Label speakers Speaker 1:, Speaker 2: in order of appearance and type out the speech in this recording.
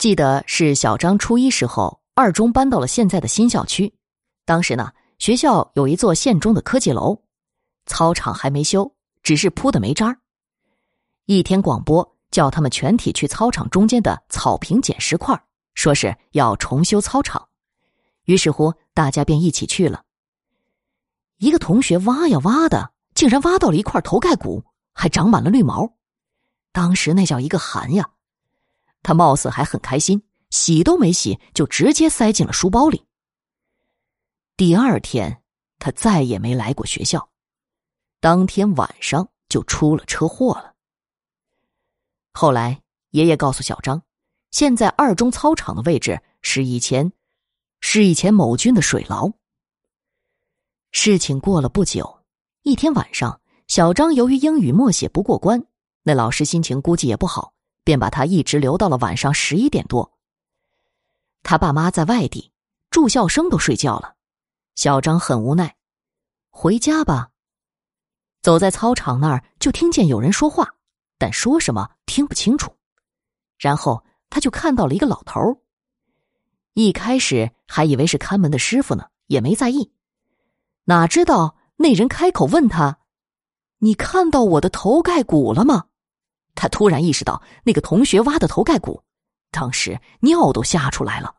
Speaker 1: 记得是小张初一时候，二中搬到了现在的新校区。当时呢，学校有一座县中的科技楼，操场还没修，只是铺的没渣儿。一天广播叫他们全体去操场中间的草坪捡石块，说是要重修操场。于是乎，大家便一起去了。一个同学挖呀挖的，竟然挖到了一块头盖骨，还长满了绿毛。当时那叫一个寒呀！他貌似还很开心，洗都没洗就直接塞进了书包里。第二天，他再也没来过学校，当天晚上就出了车祸了。后来，爷爷告诉小张，现在二中操场的位置是以前，是以前某军的水牢。事情过了不久，一天晚上，小张由于英语默写不过关，那老师心情估计也不好。便把他一直留到了晚上十一点多。他爸妈在外地，住校生都睡觉了，小张很无奈，回家吧。走在操场那儿，就听见有人说话，但说什么听不清楚。然后他就看到了一个老头一开始还以为是看门的师傅呢，也没在意。哪知道那人开口问他：“你看到我的头盖骨了吗？”他突然意识到那个同学挖的头盖骨，当时尿都吓出来了。